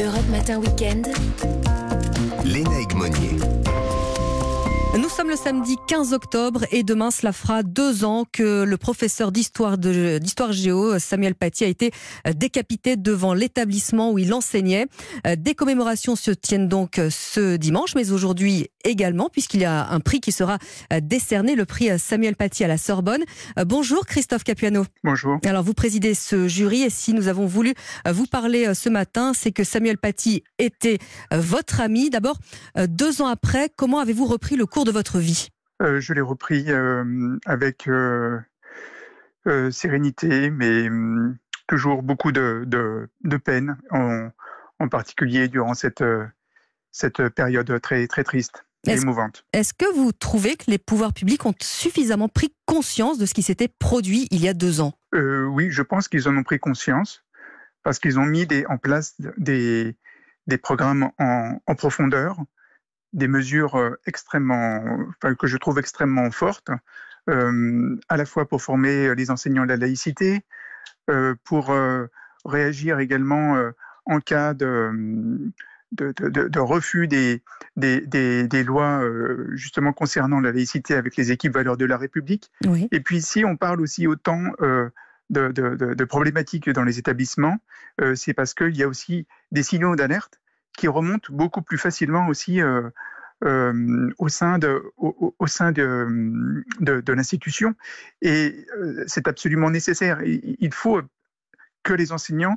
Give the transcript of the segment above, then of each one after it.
Europe Matin Weekend. Léna Monnier. Nous sommes le samedi 15 octobre et demain cela fera deux ans que le professeur d'histoire d'histoire géo Samuel Paty a été décapité devant l'établissement où il enseignait. Des commémorations se tiennent donc ce dimanche, mais aujourd'hui également puisqu'il y a un prix qui sera décerné, le prix Samuel Paty à la Sorbonne. Bonjour Christophe Capuano. Bonjour. Alors vous présidez ce jury et si nous avons voulu vous parler ce matin, c'est que Samuel Paty était votre ami. D'abord, deux ans après, comment avez-vous repris le cours de votre vie? Euh, Je l'ai repris euh, avec euh, sérénité, mais hum, toujours beaucoup de, de, peine, en, en, particulier durant cette, cette période très, très triste. et émouvante. Est-ce que vous trouvez que les pouvoirs publics ont suffisamment pris conscience de ce qui s'était produit il y a deux ans? Oui, je pense qu'ils en ont pris conscience parce qu'ils ont mis des, en place des, des programmes en, en profondeur des mesures euh, extrêmement, enfin, que je trouve extrêmement fortes, euh, à la fois pour former les enseignants de la laïcité, euh, pour réagir également en cas de, de, de, refus des, des, des, lois justement concernant la laïcité avec les équipes valeurs de la République. Et puis ici, on parle aussi autant de, problématiques dans les établissements, c'est parce qu'il y a aussi des signaux d'alerte qui remontent beaucoup plus facilement aussi euh, euh, au sein de, de, l'institution. Et euh, c'est absolument nécessaire. Il faut que les enseignants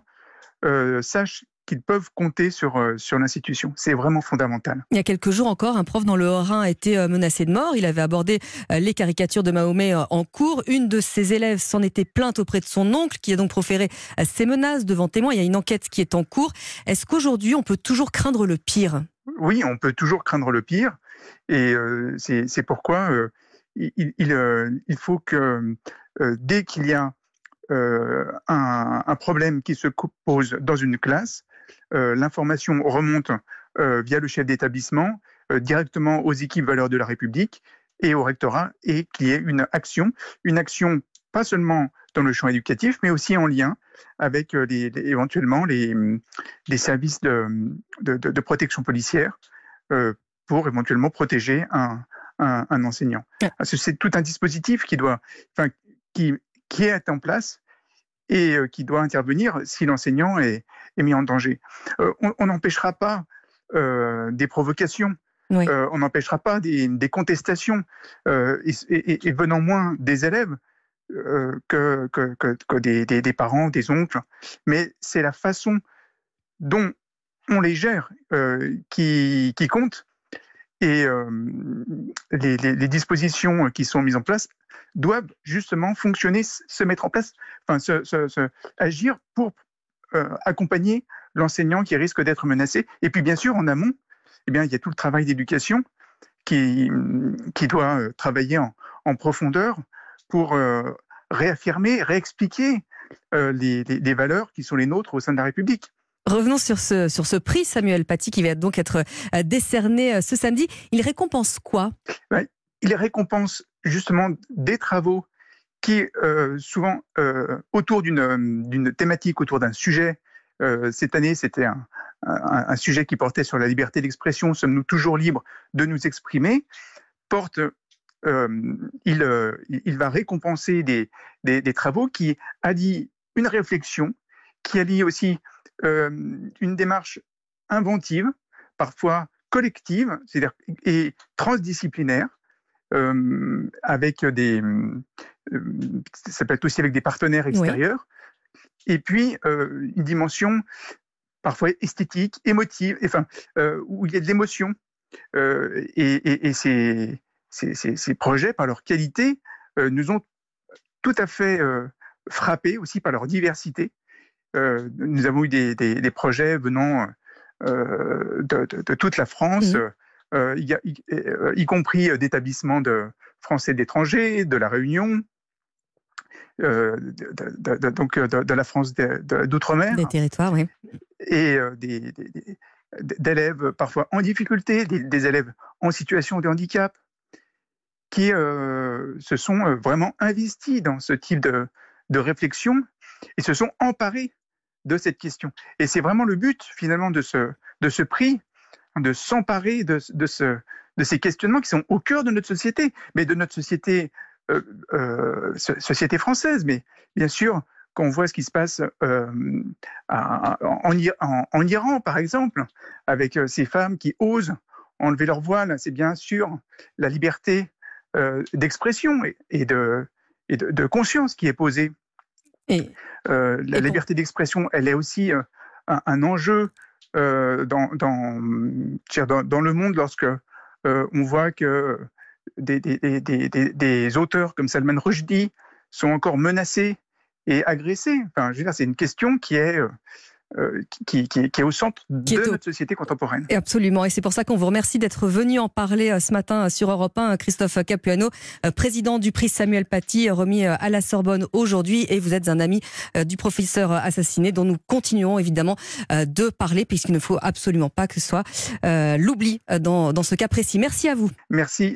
sachent qu'ils peuvent compter sur, sur l'institution. C'est vraiment fondamental. Il y a quelques jours encore, un prof dans le Haut-Rhin a été menacé de mort. Il avait abordé les caricatures de Mahomet en cours. Une de ses élèves s'en était plainte auprès de son oncle, qui a donc proféré ces menaces devant témoins. Il y a une enquête qui est en cours. Est-ce qu'aujourd'hui, on peut toujours craindre le pire? Oui, on peut toujours craindre le pire. Et c'est pourquoi il, il, faut que dès qu'il y a un, un, problème qui se pose dans une classe, l'information remonte via le chef d'établissement directement aux équipes valeurs de la République et au rectorat et qu'il y ait une action, une action pas seulement dans le champ éducatif, mais aussi en lien avec les, éventuellement les, les services de, de, de, protection policière pour éventuellement protéger un, un, enseignant. C'est tout un dispositif qui doit, enfin, qui, qui est en place et euh, qui doit intervenir si l'enseignant est, est, mis en danger. Euh, on n'empêchera pas euh, des provocations. on n'empêchera pas des, des contestations et, et, venant moins des élèves que, que, que, des, des, des, parents, des oncles. Mais c'est la façon dont on les gère qui, qui compte et les, les, dispositions qui sont mises en place doivent justement fonctionner, se mettre en place, enfin, se, agir pour accompagner l'enseignant qui risque d'être menacé. Et puis, bien sûr, en amont, eh bien, il y a tout le travail d'éducation qui, qui doit travailler en, en profondeur pour réaffirmer, réexpliquer les, les valeurs qui sont les nôtres au sein de la République. Revenons sur ce, sur ce prix Samuel Paty qui va donc être euh, décerné euh, ce samedi. Il récompense quoi? Il récompense justement des travaux qui, euh, souvent, autour d'une thématique, autour d'un sujet. cette année, c'était un, un, sujet qui portait sur la liberté d'expression. Sommes-nous toujours libres de nous exprimer? Porte il, il, va récompenser des, des, travaux qui allient une réflexion, qui allie aussi euh, une démarche inventive, parfois collective, c'est-à-dire et transdisciplinaire, euh, avec des, euh, ça peut être aussi avec des partenaires extérieurs, et puis une dimension parfois esthétique, émotive, enfin où il y a de l'émotion. et, et, ces, ces, ces, projets, par leur qualité, nous ont tout à fait frappés aussi par leur diversité. Euh, nous avons eu des, des, projets venant euh, de, de, toute la France, mmh. Euh, y, y, compris d'établissements de français d'étrangers, de la Réunion, de, donc de, la France d'outre-mer. Des territoires, oui. Et d'élèves parfois en difficulté, des, élèves en situation de handicap, qui se sont vraiment investis dans ce type de, de réflexion et se sont emparés de cette question. Et c'est vraiment le but finalement de ce, de ce prix, de s'emparer de, de, ce, de ces questionnements qui sont au cœur de notre société, mais de notre société, euh, euh, société française. Mais bien sûr, quand on voit ce qui se passe euh, à, en, en, en, Iran, par exemple, avec ces femmes qui osent enlever leur voile, c'est bien sûr la liberté d'expression et, et, de, et de, de, conscience qui est posée. Et, la et liberté d'expression, elle est aussi un, un, enjeu dans, dans, dans, dans, le monde lorsque on voit que des, des, des, des, auteurs comme Salman Rushdie sont encore menacés et agressés. Enfin, c'est une question qui est euh, qui, qui, qui, est au centre qui de au... notre société contemporaine. Et absolument, et c'est pour ça qu'on vous remercie d'être venu en parler euh, ce matin euh, sur Europe 1, Christophe Capuano, président du prix Samuel Paty, remis à la Sorbonne aujourd'hui, et vous êtes un ami du professeur assassiné, dont nous continuons évidemment de parler, puisqu'il ne faut absolument pas que ce soit l'oubli dans, dans ce cas précis. Merci à vous. Merci.